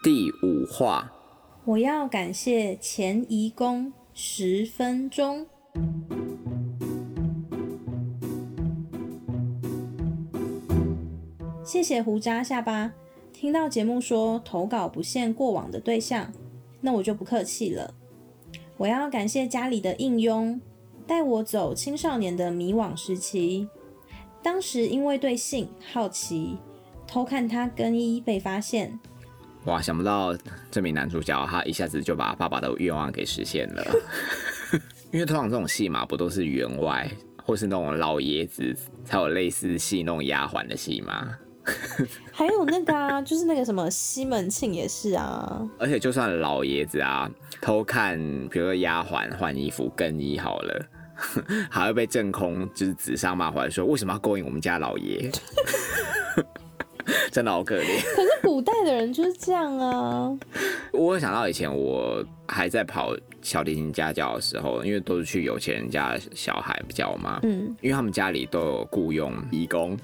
第五话，我要感谢前移工十分钟。谢谢胡渣下巴。听到节目说投稿不限过往的对象，那我就不客气了。我要感谢家里的应佣，带我走青少年的迷惘时期。当时因为对性好奇，偷看他更衣被发现。哇，想不到这名男主角他一下子就把爸爸的愿望给实现了。因为通常这种戏嘛，不都是员外或是那种老爷子才有类似戏弄丫鬟的戏吗？还有那个啊，就是那个什么西门庆也是啊。而且就算老爷子啊偷看，比如说丫鬟换衣服更衣好了，还会被正空就是指桑骂槐说为什么要勾引我们家老爷？真的好可怜。可是古代的人就是这样啊。我想到以前我还在跑小提琴家教的时候，因为都是去有钱人家小孩教嘛，嗯，因为他们家里都有雇佣义工，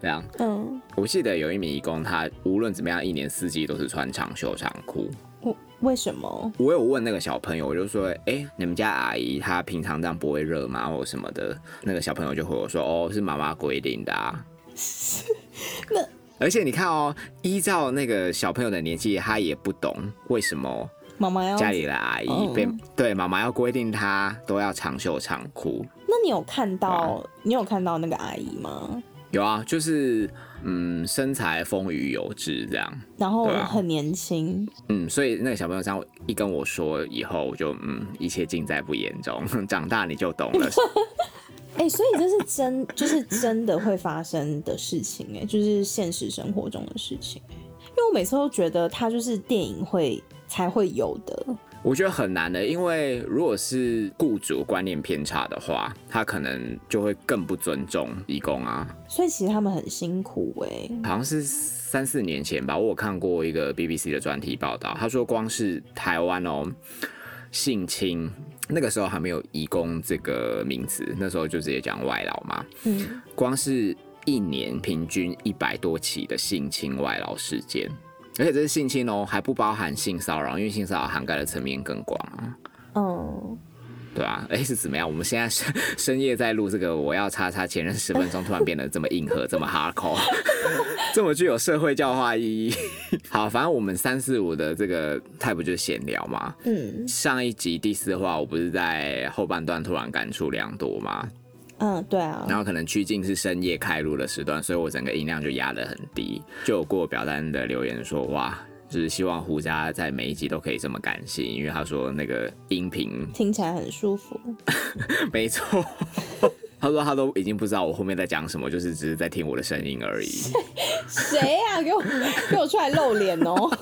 这样，嗯，我记得有一名义工，他无论怎么样，一年四季都是穿长袖长裤。为为什么？我有问那个小朋友，我就说，哎，你们家阿姨她平常这样不会热吗，或什么的？那个小朋友就回我说，哦，是妈妈规定的啊。那。而且你看哦，依照那个小朋友的年纪，他也不懂为什么妈妈要家里的阿姨被对妈妈要规定他都要长袖长裤。那你有看到你有看到那个阿姨吗？有啊，就是嗯，身材丰腴有致这样，然后很年轻。嗯，所以那个小朋友这样一跟我说以后，我就嗯，一切尽在不言中。长大你就懂了。哎，所以这是真，就是真的会发生的事情，哎，就是现实生活中的事情，因为我每次都觉得它就是电影会才会有的。我觉得很难的，因为如果是雇主观念偏差的话，他可能就会更不尊重义工啊。所以其实他们很辛苦哎。好像是三四年前吧，我有看过一个 BBC 的专题报道，他说光是台湾哦，性侵。那个时候还没有“移工”这个名词，那时候就直接讲外劳嘛。嗯，光是一年平均一百多起的性侵外劳事件，而且这是性侵哦，还不包含性骚扰，因为性骚扰涵盖的层面更广啊。嗯。对啊，哎是怎么样？我们现在深 深夜在录这个，我要叉叉前任十分钟，突然变得这么硬核，这么 hardcore，这么具有社会教化意义。好，反正我们三四五的这个 type 就是闲聊嘛。嗯，上一集第四话，我不是在后半段突然感触良多吗？嗯，对啊。然后可能趋近是深夜开录的时段，所以我整个音量就压得很低。就有过表单的留言说，哇。就是希望胡家在每一集都可以这么感性，因为他说那个音频 听起来很舒服。没错，他说他都已经不知道我后面在讲什么，就是只是在听我的声音而已。谁呀？给我给我出来露脸哦！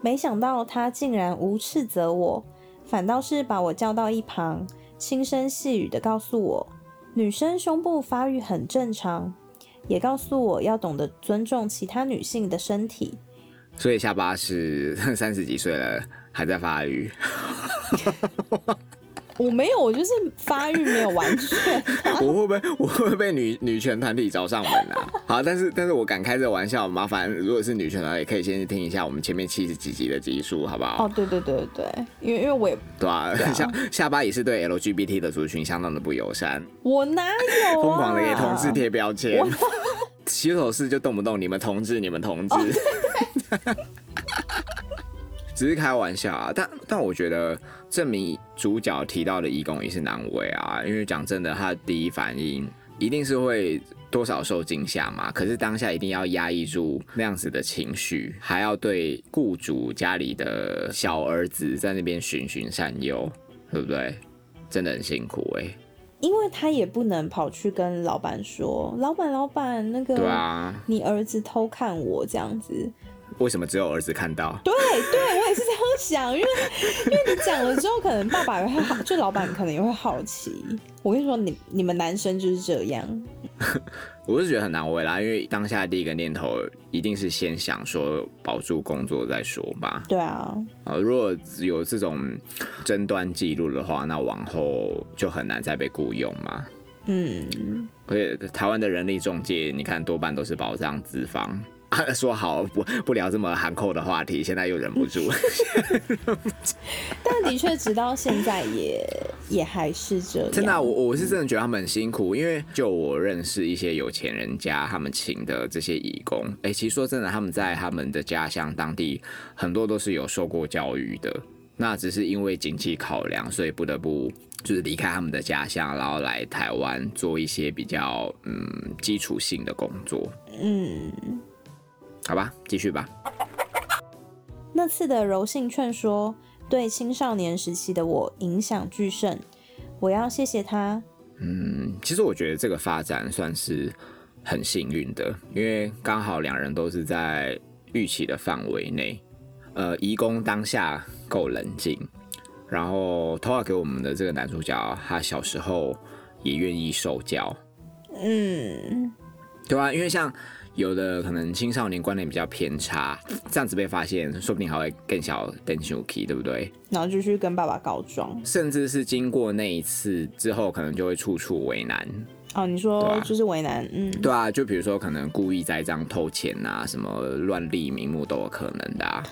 没想到他竟然无斥责我，反倒是把我叫到一旁，轻声细语的告诉我，女生胸部发育很正常。也告诉我要懂得尊重其他女性的身体，所以下巴是 三十几岁了还在发育。我没有，我就是发育没有完全。我会不会我会被女女权团体找上门啊？好，但是但是我敢开这个玩笑，麻烦如果是女权的，也可以先去听一下我们前面七十几集的集数，好不好？哦，对对对对因为因为我也对啊，下下巴也是对 LGBT 的族群相当的不友善。我哪有疯狂的给同志贴标签？洗手室就动不动你们同志，你们同志。只是开玩笑啊，但但我觉得这名主角提到的义工也是难为啊，因为讲真的，他的第一反应一定是会多少受惊吓嘛。可是当下一定要压抑住那样子的情绪，还要对雇主家里的小儿子在那边循循善诱，对不对？真的很辛苦哎。因为他也不能跑去跟老板说，老板老板那个，对啊，你儿子偷看我这样子。为什么只有儿子看到？对对，我也是这样想，因为因为你讲了之后，可能爸爸也会好，就老板可能也会好奇。我跟你说，你你们男生就是这样。我是觉得很难为啦，因为当下第一个念头一定是先想说保住工作再说吧。对啊，呃，如果有这种争端记录的话，那往后就很难再被雇佣嘛。嗯，而且台湾的人力中介，你看多半都是保障资方。啊，说好不不聊这么含扣的话题，现在又忍不住。但的确，直到现在也也还是这样。真的啊、我我是真的觉得他们很辛苦，因为就我认识一些有钱人家，他们请的这些义工，哎、其实说真的，他们在他们的家乡当地很多都是有受过教育的，那只是因为经济考量，所以不得不就是离开他们的家乡，然后来台湾做一些比较嗯基础性的工作。嗯，好吧，继续吧。那次的柔性劝说对青少年时期的我影响巨盛，我要谢谢他。嗯，其实我觉得这个发展算是很幸运的，因为刚好两人都是在预期的范围内。呃，移工当下够冷静，然后投稿给我们的这个男主角，他小时候也愿意受教，嗯，对啊、因为像有的可能青少年观念比较偏差，这样子被发现，说不定还会更小更生气，对不对？然后就去跟爸爸告状。甚至是经过那一次之后，可能就会处处为难。哦，你说就是为难，嗯，对啊，就比如说可能故意栽赃偷钱啊，什么乱立名目都有可能的、啊。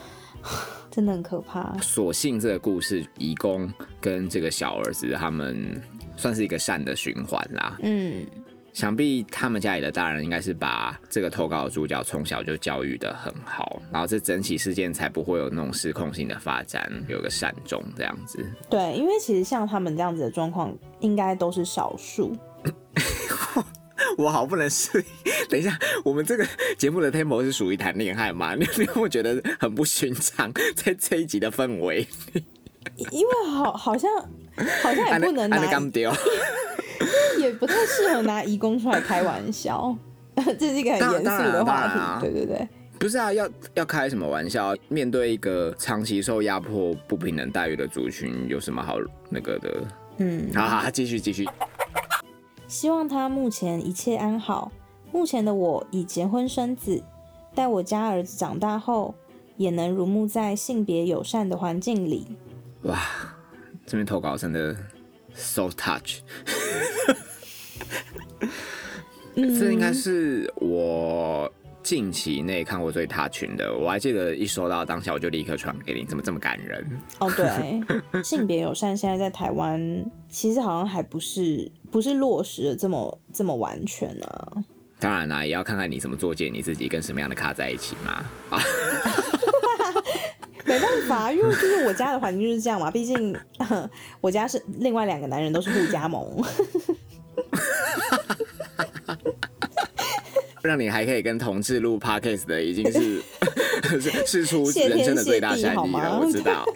真的很可怕。所幸这个故事，义工跟这个小儿子他们算是一个善的循环啦。嗯，想必他们家里的大人应该是把这个投稿的主角从小就教育的很好，然后这整起事件才不会有那种失控性的发展，有个善终这样子。对，因为其实像他们这样子的状况，应该都是少数。我好不能适应。等一下，我们这个节目的 tempo 是属于谈恋爱吗？你有没有觉得很不寻常？在这一集的氛围，因为好好像好像也不能 拿，干丢。也不太适合拿义工出来开玩笑。这是一个很严肃的话题，对对对。不是啊，要要开什么玩笑？面对一个长期受压迫、不平等待遇的族群，有什么好那个的？嗯，好好，继续继续。希望他目前一切安好。目前的我已结婚生子，待我家儿子长大后，也能如沐在性别友善的环境里。哇，这边投稿真的 so touch。嗯，这应该是我近期内看过最 touch 的。我还记得一收到当下我就立刻传给你，怎么这么感人？哦，对，性别友善现在在台湾其实好像还不是不是落实的这么这么完全啊。当然啦、也要看看你怎么作践你自己，跟什么样的咖在一起嘛。啊，没办法，因为就是我家的环境就是这样嘛，毕竟我家是另外两个男人都是互加盟。让你还可以跟同志录 podcast 的，已经是 是是出人生的最大善意了，我知道。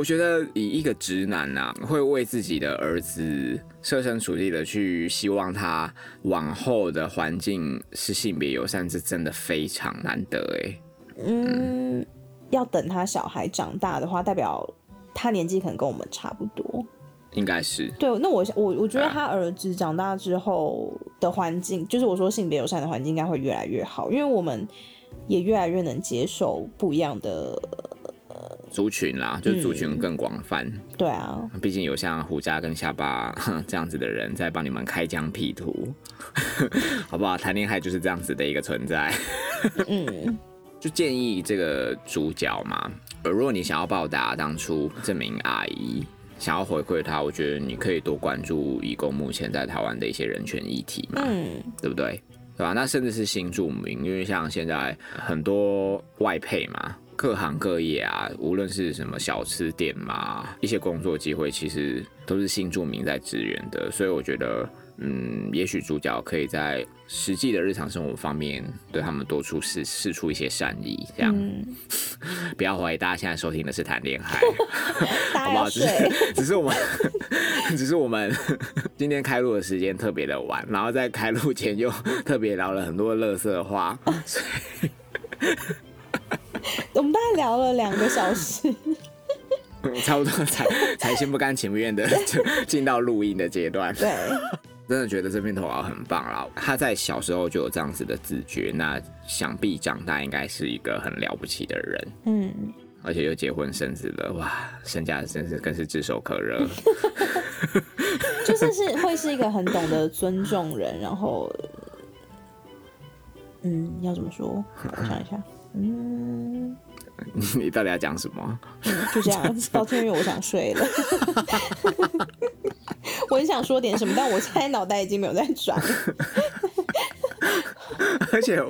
我觉得以一个直男呐、会为自己的儿子设身处地的去希望他往后的环境是性别友善，这真的非常难得哎。嗯，要等他小孩长大的话，代表他年纪可能跟我们差不多。应该是对，那我我我觉得他儿子长大之后的环境，就是我说性别友善的环境，应该会越来越好，因为我们也越来越能接受不一样的。族群啦，就是族群更广泛。对啊，毕竟有像胡家跟下巴哼 这样子的人在帮你们开疆辟土，好不好？谈恋爱就是这样子的一个存在。嗯，就建议这个主角嘛，呃，如果你想要报答当初这名阿姨，想要回馈她，我觉得你可以多关注义工目前在台湾的一些人权议题嘛，嗯，对不对？对吧？那甚至是新住民，因为像现在很多外配嘛，各行各业啊，无论是什么小吃店嘛，一些工作机会，其实都是新住民在支援的，所以我觉得，嗯，也许主角可以在实际的日常生活方面对他们多出示示出一些善意，这样、嗯不要怀疑大家现在收听的是谈恋爱，好不好？只。是只是我们 只是我们 今天开录的时间特别的晚，然后在开录前又特别聊了很多乐色话，我们大概聊了两个小时。差不多才才心不甘情不愿的就 进到录音的阶段。对，真的觉得这篇投稿很棒啦！他在小时候就有这样子的自觉，那想必长大应该是一个很了不起的人。嗯，而且又结婚生子了，哇，身价真是更是炙手可热。就是是会是一个很懂得尊重人，然后，嗯，要怎么说？我想一下，嗯，你到底要讲什么？嗯就 这样，抱歉，因为我想睡了。我很想说点什么，但我现在脑袋已经没有在转。而且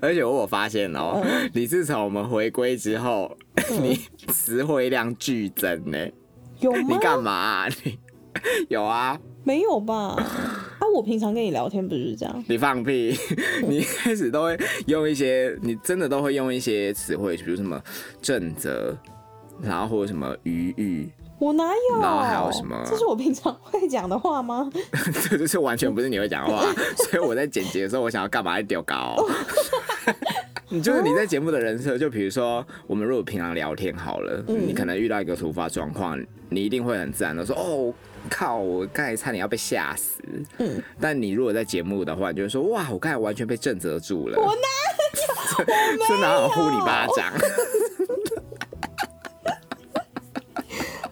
而且我发现哦、你自从我们回归之后，你词汇量剧增呢。有吗你？干嘛啊、你有啊？没有吧？啊，我平常跟你聊天不是这样？你放屁！你一开始都会用一些，你真的都会用一些词汇，比如什么正则，然后或者什么余裕，我哪有？然后还有什么这是我平常会讲的话吗？这就是完全不是你会讲的话。所以我在剪辑的时候，我想要干嘛丢高。你就是你在节目的人设，就比如说我们如果平常聊天好了，你可能遇到一个突发状况，你一定会很自然的说：“哦，靠，我刚才差点要被吓死。”嗯，但你如果在节目的话，你就会说：“哇，我刚才完全被震慑住了。”我哪有？这哪有呼你巴掌？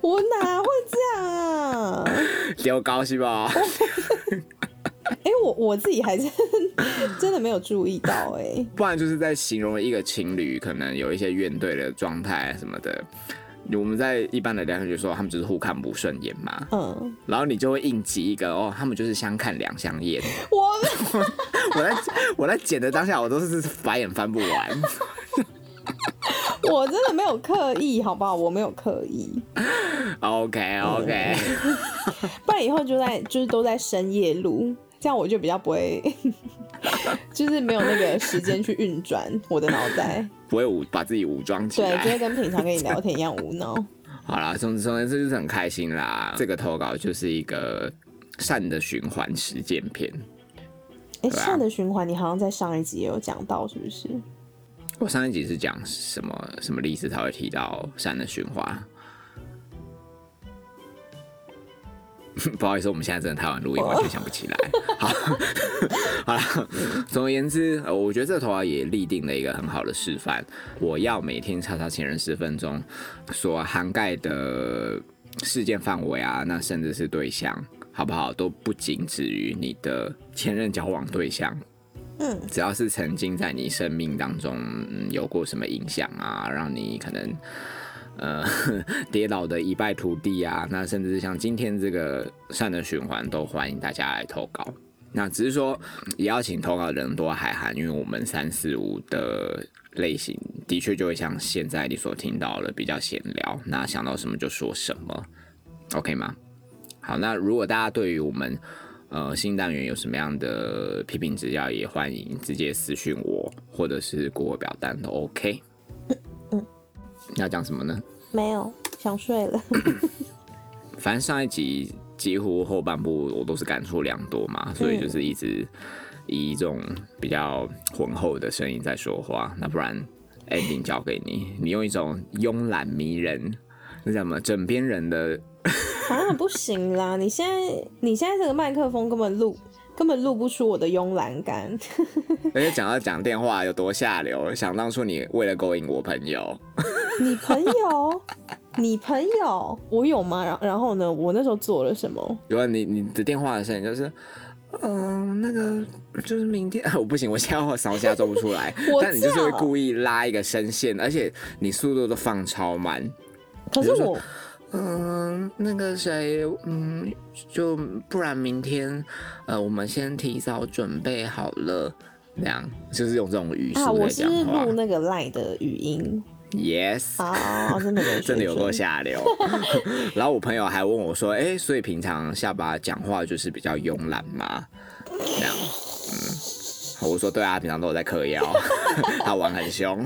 我哪会这样啊？丢高是吧？哎、我我自己还真 真的没有注意到哎、不然就是在形容一个情侣可能有一些怨怼的状态什么的。我们在一般的聊天就说他们就是互看不顺眼嘛，嗯，然后你就会应急一个哦，他们就是相看两相厌。我 我在我在剪的当下，我都是白眼翻不完。我真的没有刻意，好不好？我没有刻意，OK OK，不然以后就在就是都在深夜录，这样我就比较不会，就是没有那个时间去运转我的脑袋，不会武把自己武装起来对，就会。跟平常跟你聊天一样无脑。好啦，总之总之就是很开心啦。这个投稿就是一个善的循环实践篇。哎、善的循环，你好像在上一集也有讲到，是不是？我上一集是讲什么什么例子才会提到善的循环？不好意思，我们现在真的太晚录音，完全想不起来。好，好了。总而言之，呃我觉得这头啊也立定了一个很好的示范。我要每天查查前人十分钟所涵盖的事件范围啊，那甚至是对象，好不好？都不仅止于你的前任交往对象，嗯，只要是曾经在你生命当中、嗯有过什么影响啊，让你可能呃 跌倒的一败涂地啊，那甚至是像今天这个善的循环，都欢迎大家来投稿。那只是说，也要请投稿人多海涵，因为我们三四五的类型的确就会像现在你所听到的比较闲聊，那想到什么就说什么，OK 吗？好，那如果大家对于我们呃新单元有什么样的批评指教，也欢迎直接私讯我，或者是给我表单都 OK。嗯要讲什么呢？没有，想睡了。反正上一集几乎后半部我都是感触良多嘛，所以就是一直以一种比较浑厚的声音在说话。那不然 ending 交给你，你用一种慵懒迷人，那叫什么枕边人的啊，不行啦！你现在你现在这个麦克风根本录根本录不出我的慵懒感。而且讲到讲电话有多下流，想当初你为了勾引我朋友，你朋友，你朋友，我有吗？然然后呢？我那时候做了什么？有啊，你你的电话的声音就是，嗯、那个就是明天，我不行，我现在我扫下做不出来，但你就是会故意拉一个声线，而且你速度都放超慢。可是我嗯，那个谁，嗯，就不然明天，呃，我们先提早准备好了，那样就是用这种语啊，速在我是。录那个赖的语音 Yes，啊，真的没水真的有够下流。然后我朋友还问我说：“哎、所以平常下巴讲话就是比较慵懒吗？”这样，嗯，我说对啊，平常都有在嗑药，他玩很凶。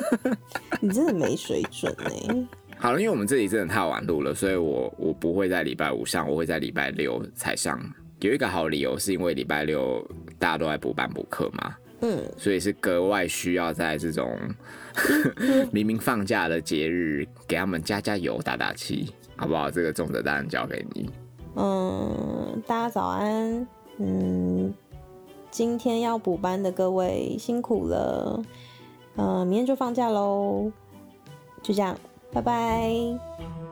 你真的没水准呢、好了，因为我们这里真的太晚录了，所以我我不会在礼拜五上，我会在礼拜六才上。有一个好理由，是因为礼拜六大家都在补班补课嘛，嗯，所以是格外需要在这种 明明放假的节日给他们加加油、打打气，好不好？这个重责当然交给你。嗯，大家早安。嗯，今天要补班的各位辛苦了。嗯，明天就放假喽。就这样，拜拜。